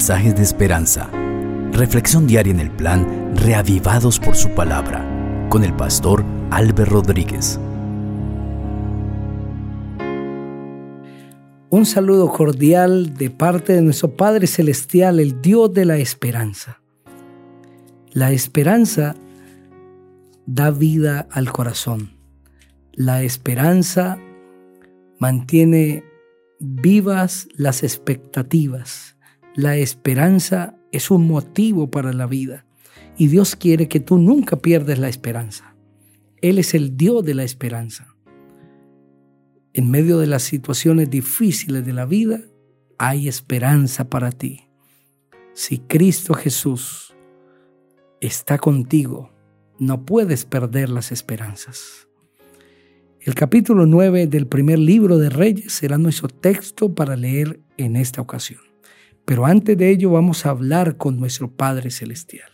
mensajes de esperanza. Reflexión diaria en el plan Reavivados por su palabra con el pastor Álvaro Rodríguez. Un saludo cordial de parte de nuestro Padre Celestial, el Dios de la esperanza. La esperanza da vida al corazón. La esperanza mantiene vivas las expectativas. La esperanza es un motivo para la vida y Dios quiere que tú nunca pierdas la esperanza. Él es el Dios de la esperanza. En medio de las situaciones difíciles de la vida, hay esperanza para ti. Si Cristo Jesús está contigo, no puedes perder las esperanzas. El capítulo 9 del primer libro de Reyes será nuestro texto para leer en esta ocasión. Pero antes de ello vamos a hablar con nuestro Padre Celestial.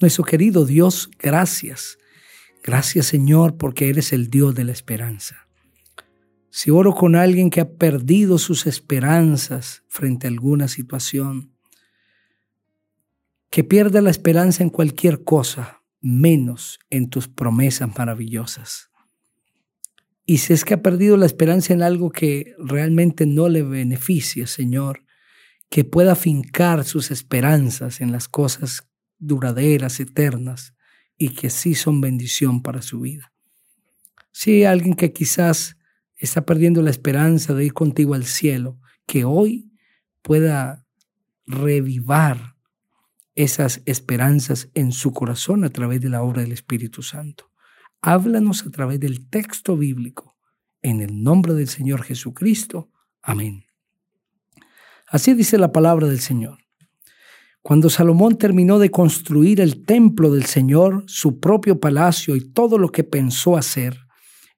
Nuestro querido Dios, gracias. Gracias Señor porque eres el Dios de la esperanza. Si oro con alguien que ha perdido sus esperanzas frente a alguna situación, que pierda la esperanza en cualquier cosa, menos en tus promesas maravillosas. Y si es que ha perdido la esperanza en algo que realmente no le beneficia, Señor, que pueda fincar sus esperanzas en las cosas duraderas, eternas, y que sí son bendición para su vida. Si hay alguien que quizás está perdiendo la esperanza de ir contigo al cielo, que hoy pueda revivar esas esperanzas en su corazón a través de la obra del Espíritu Santo. Háblanos a través del texto bíblico. En el nombre del Señor Jesucristo. Amén. Así dice la palabra del Señor. Cuando Salomón terminó de construir el templo del Señor, su propio palacio y todo lo que pensó hacer,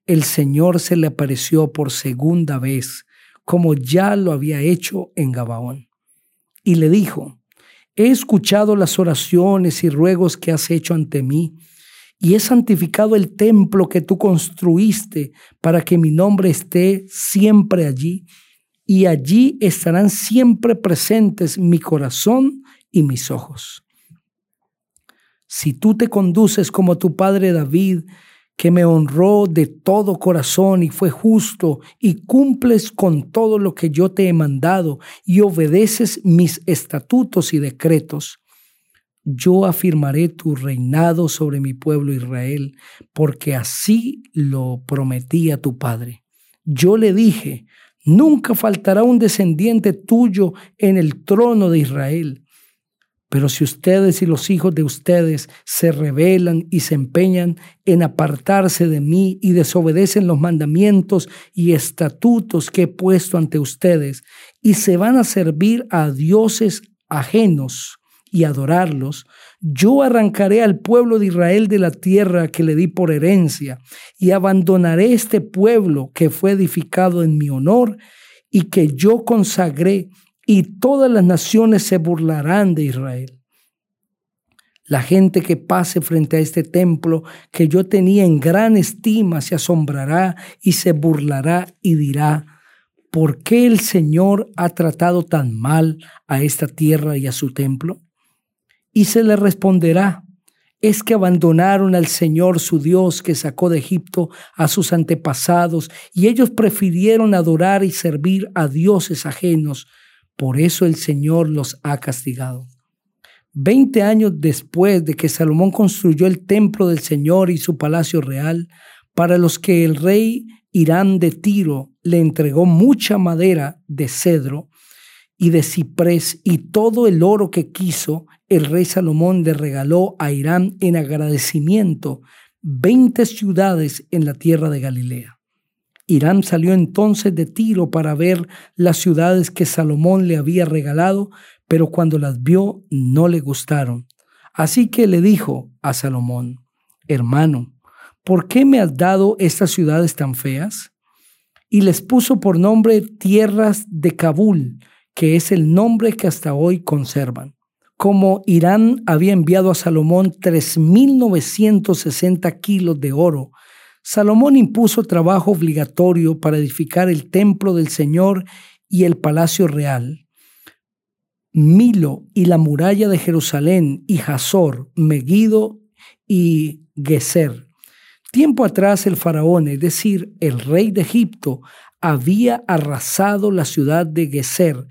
el Señor se le apareció por segunda vez, como ya lo había hecho en Gabaón. Y le dijo, he escuchado las oraciones y ruegos que has hecho ante mí y he santificado el templo que tú construiste para que mi nombre esté siempre allí, y allí estarán siempre presentes mi corazón y mis ojos. Si tú te conduces como tu padre David, que me honró de todo corazón y fue justo, y cumples con todo lo que yo te he mandado, y obedeces mis estatutos y decretos, yo afirmaré tu reinado sobre mi pueblo Israel, porque así lo prometí a tu padre. Yo le dije, nunca faltará un descendiente tuyo en el trono de Israel. Pero si ustedes y los hijos de ustedes se rebelan y se empeñan en apartarse de mí y desobedecen los mandamientos y estatutos que he puesto ante ustedes y se van a servir a dioses ajenos, y adorarlos, yo arrancaré al pueblo de Israel de la tierra que le di por herencia y abandonaré este pueblo que fue edificado en mi honor y que yo consagré y todas las naciones se burlarán de Israel. La gente que pase frente a este templo que yo tenía en gran estima se asombrará y se burlará y dirá, ¿por qué el Señor ha tratado tan mal a esta tierra y a su templo? Y se le responderá, es que abandonaron al Señor su Dios que sacó de Egipto a sus antepasados y ellos prefirieron adorar y servir a dioses ajenos. Por eso el Señor los ha castigado. Veinte años después de que Salomón construyó el templo del Señor y su palacio real, para los que el rey Irán de Tiro le entregó mucha madera de cedro y de ciprés y todo el oro que quiso, el rey Salomón le regaló a Irán en agradecimiento 20 ciudades en la tierra de Galilea. Irán salió entonces de Tiro para ver las ciudades que Salomón le había regalado, pero cuando las vio no le gustaron. Así que le dijo a Salomón, hermano, ¿por qué me has dado estas ciudades tan feas? Y les puso por nombre tierras de Kabul, que es el nombre que hasta hoy conservan como Irán había enviado a Salomón 3.960 kilos de oro, Salomón impuso trabajo obligatorio para edificar el templo del Señor y el palacio real. Milo y la muralla de Jerusalén y Hazor, Megiddo y Geser. Tiempo atrás el faraón, es decir, el rey de Egipto, había arrasado la ciudad de Geser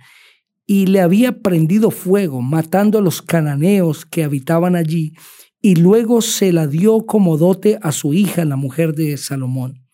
y le había prendido fuego, matando a los cananeos que habitaban allí, y luego se la dio como dote a su hija, la mujer de Salomón.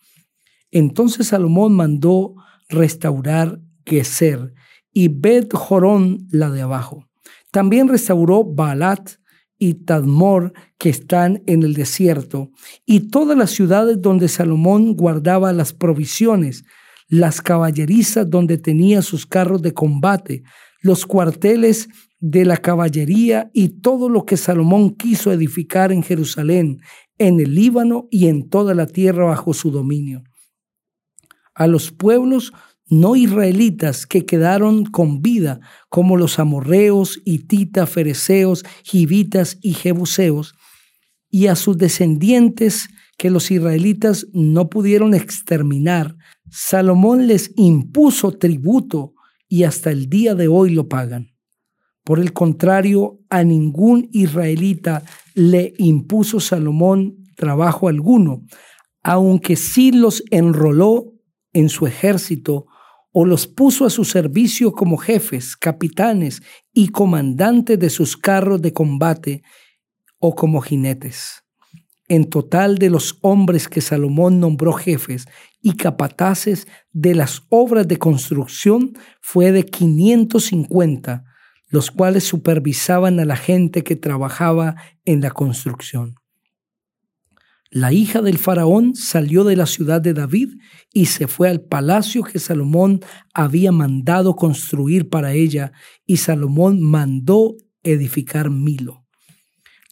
Entonces Salomón mandó restaurar Geser y Bet Jorón la de abajo. También restauró Baalat y Tadmor que están en el desierto y todas las ciudades donde Salomón guardaba las provisiones, las caballerizas donde tenía sus carros de combate, los cuarteles de la caballería y todo lo que Salomón quiso edificar en Jerusalén, en el Líbano y en toda la tierra bajo su dominio. A los pueblos no israelitas que quedaron con vida, como los amorreos, hititas, fereceos, jivitas y jebuseos, y a sus descendientes que los israelitas no pudieron exterminar, Salomón les impuso tributo y hasta el día de hoy lo pagan. Por el contrario, a ningún israelita le impuso Salomón trabajo alguno, aunque sí los enroló en su ejército o los puso a su servicio como jefes, capitanes y comandantes de sus carros de combate o como jinetes. En total de los hombres que Salomón nombró jefes y capataces de las obras de construcción fue de 550, los cuales supervisaban a la gente que trabajaba en la construcción. La hija del faraón salió de la ciudad de David y se fue al palacio que Salomón había mandado construir para ella, y Salomón mandó edificar Milo.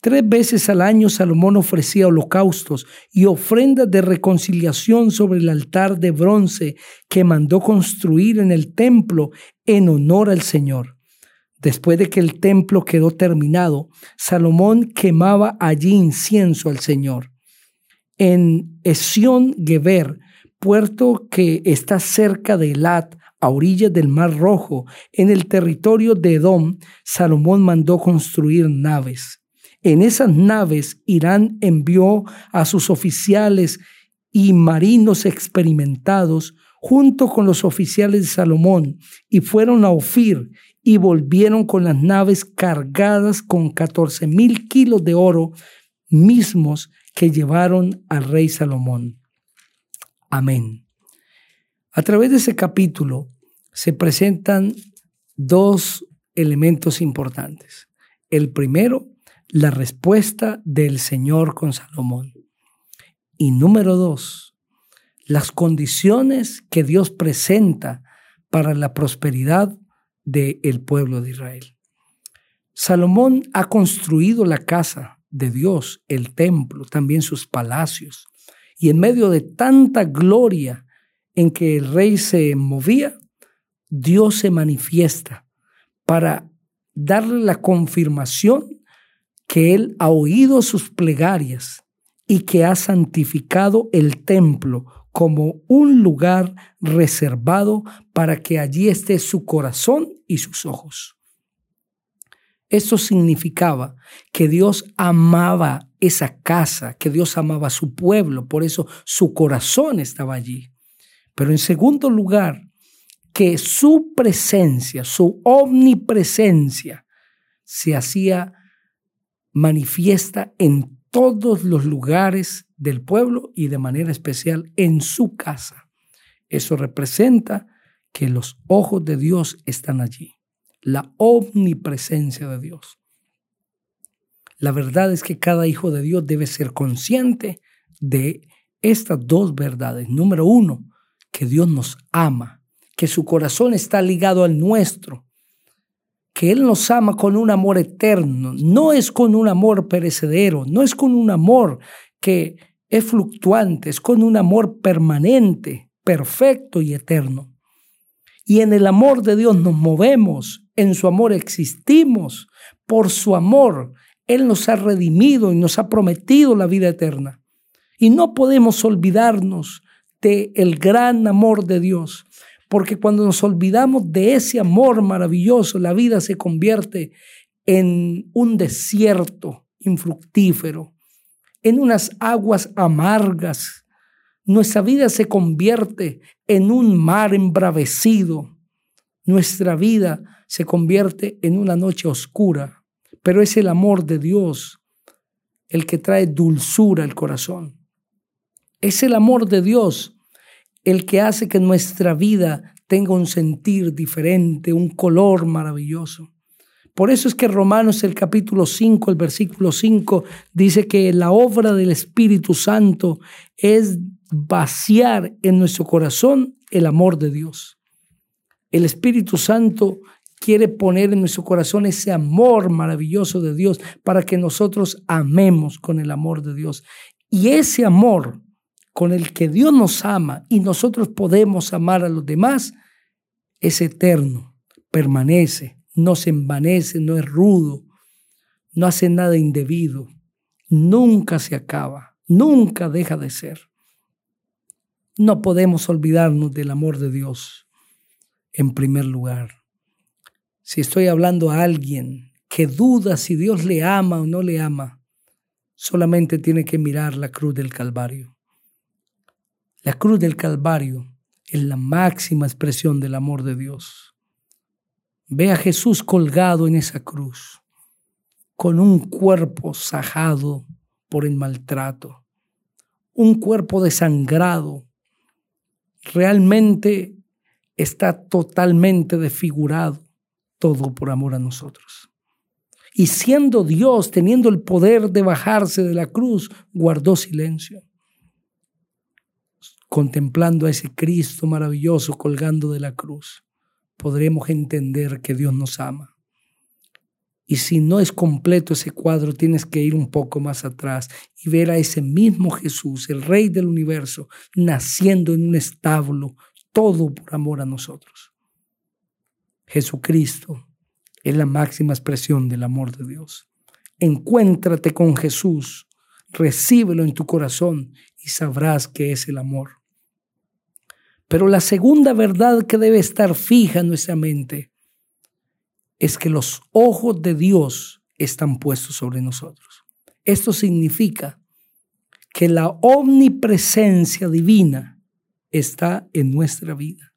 Tres veces al año Salomón ofrecía holocaustos y ofrendas de reconciliación sobre el altar de bronce que mandó construir en el templo en honor al Señor. Después de que el templo quedó terminado, Salomón quemaba allí incienso al Señor. En Esión Geber, puerto que está cerca de Elat, a orillas del Mar Rojo, en el territorio de Edom, Salomón mandó construir naves. En esas naves Irán envió a sus oficiales y marinos experimentados junto con los oficiales de Salomón y fueron a Ofir y volvieron con las naves cargadas con 14 mil kilos de oro mismos que llevaron al rey Salomón. Amén. A través de ese capítulo se presentan dos elementos importantes. El primero la respuesta del Señor con Salomón. Y número dos, las condiciones que Dios presenta para la prosperidad del pueblo de Israel. Salomón ha construido la casa de Dios, el templo, también sus palacios. Y en medio de tanta gloria en que el rey se movía, Dios se manifiesta para darle la confirmación que Él ha oído sus plegarias y que ha santificado el templo como un lugar reservado para que allí esté su corazón y sus ojos. Eso significaba que Dios amaba esa casa, que Dios amaba su pueblo, por eso su corazón estaba allí. Pero en segundo lugar, que su presencia, su omnipresencia, se hacía manifiesta en todos los lugares del pueblo y de manera especial en su casa. Eso representa que los ojos de Dios están allí, la omnipresencia de Dios. La verdad es que cada hijo de Dios debe ser consciente de estas dos verdades. Número uno, que Dios nos ama, que su corazón está ligado al nuestro, que Él nos ama con un amor eterno, no es con un amor perecedero, no es con un amor que es fluctuante, es con un amor permanente, perfecto y eterno. Y en el amor de Dios nos movemos, en su amor existimos, por su amor Él nos ha redimido y nos ha prometido la vida eterna. Y no podemos olvidarnos del el gran amor de Dios Porque cuando nos olvidamos de ese amor maravilloso, la vida se convierte en un desierto infructífero, en unas aguas amargas. Nuestra vida se convierte en un mar embravecido. Nuestra vida se convierte en una noche oscura, pero es el amor de Dios el que trae dulzura al corazón. Es el amor de Dios el que hace que nuestra vida tenga un sentir diferente, un color maravilloso. Por eso es que Romanos el capítulo 5, el versículo 5, dice que la obra del Espíritu Santo es vaciar en nuestro corazón el amor de Dios. El Espíritu Santo quiere poner en nuestro corazón ese amor maravilloso de Dios para que nosotros amemos con el amor de Dios. Y ese amor con el que Dios nos ama y nosotros podemos amar a los demás es eterno, permanece, no se envanece, no es rudo, no hace nada indebido, nunca se acaba, nunca deja de ser. No podemos olvidarnos del amor de Dios en primer lugar. Si estoy hablando a alguien que duda si Dios le ama o no le ama, solamente tiene que mirar la cruz del Calvario. La cruz del Calvario es la máxima expresión del amor de Dios. Ve a Jesús colgado en esa cruz, con un cuerpo sajado por el maltrato, un cuerpo desangrado. Realmente está totalmente desfigurado, todo por amor a nosotros. Y siendo Dios, teniendo el poder de bajarse de la cruz, guardó silencio, contemplando a ese Cristo maravilloso colgando de la cruz podremos entender que Dios nos ama. Y si no es completo ese cuadro, tienes que ir un poco más atrás y ver a ese mismo Jesús, el Rey del universo, naciendo en un establo, todo por amor a nosotros. Jesucristo es la máxima expresión del amor de Dios. Encuéntrate con Jesús, recíbelo en tu corazón y sabrás que es el amor. Pero la segunda verdad que debe estar fija en nuestra mente es que los ojos de Dios están puestos sobre nosotros. Esto significa que la omnipresencia divina está en nuestra vida.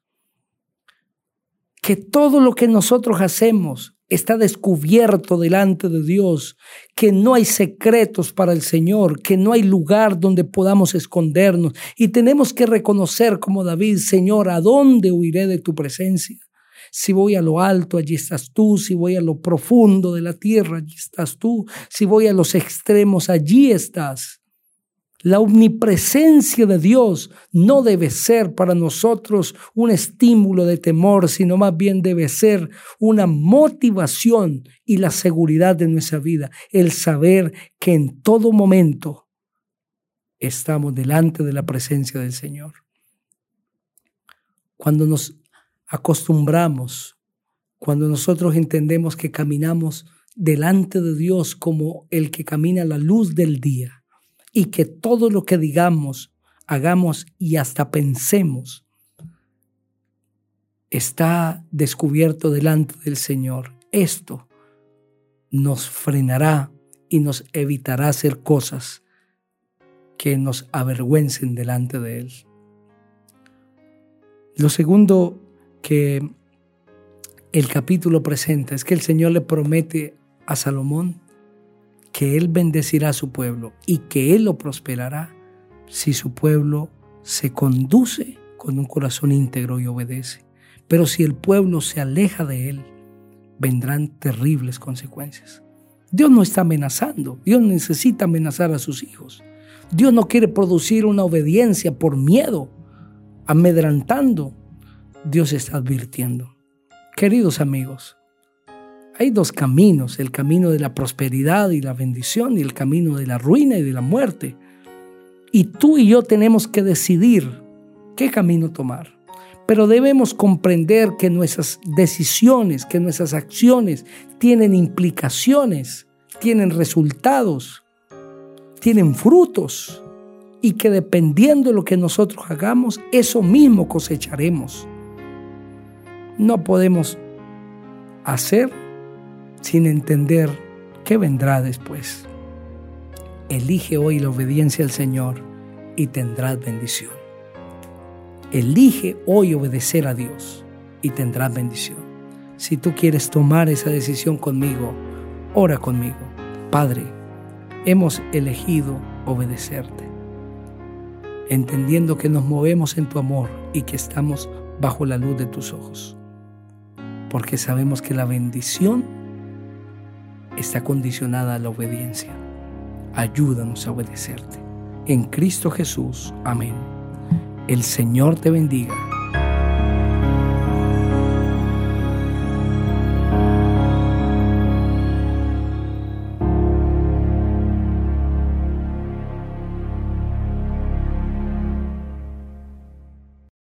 Que todo lo que nosotros hacemos está descubierto delante de Dios, que no hay secretos para el Señor, que no hay lugar donde podamos escondernos. Y tenemos que reconocer como David, Señor, ¿a dónde huiré de tu presencia? Si voy a lo alto, allí estás tú. Si voy a lo profundo de la tierra, allí estás tú. Si voy a los extremos, allí estás. La omnipresencia de Dios no debe ser para nosotros un estímulo de temor, sino más bien debe ser una motivación y la seguridad de nuestra vida, el saber que en todo momento estamos delante de la presencia del Señor. Cuando nos acostumbramos, cuando nosotros entendemos que caminamos delante de Dios como el que camina a la luz del día, y que todo lo que digamos, hagamos y hasta pensemos está descubierto delante del Señor. Esto nos frenará y nos evitará hacer cosas que nos avergüencen delante de Él. Lo segundo que el capítulo presenta es que el Señor le promete a Salomón que Él bendecirá a su pueblo y que Él lo prosperará si su pueblo se conduce con un corazón íntegro y obedece. Pero si el pueblo se aleja de Él, vendrán terribles consecuencias. Dios no está amenazando, Dios necesita amenazar a sus hijos. Dios no quiere producir una obediencia por miedo, amedrantando. Dios está advirtiendo. Queridos amigos, hay dos caminos, el camino de la prosperidad y la bendición y el camino de la ruina y de la muerte. Y tú y yo tenemos que decidir qué camino tomar. Pero debemos comprender que nuestras decisiones, que nuestras acciones tienen implicaciones, tienen resultados, tienen frutos y que dependiendo de lo que nosotros hagamos, eso mismo cosecharemos. no podemos hacer sin entender qué vendrá después. Elige hoy la obediencia al Señor y tendrás bendición. Elige hoy obedecer a Dios y tendrás bendición. Si tú quieres tomar esa decisión conmigo, ora conmigo. Padre, hemos elegido obedecerte, entendiendo que nos movemos en tu amor y que estamos bajo la luz de tus ojos, porque sabemos que la bendición está condicionada a la obediencia. Ayúdanos a obedecerte. En Cristo Jesús. Amén. El Señor te bendiga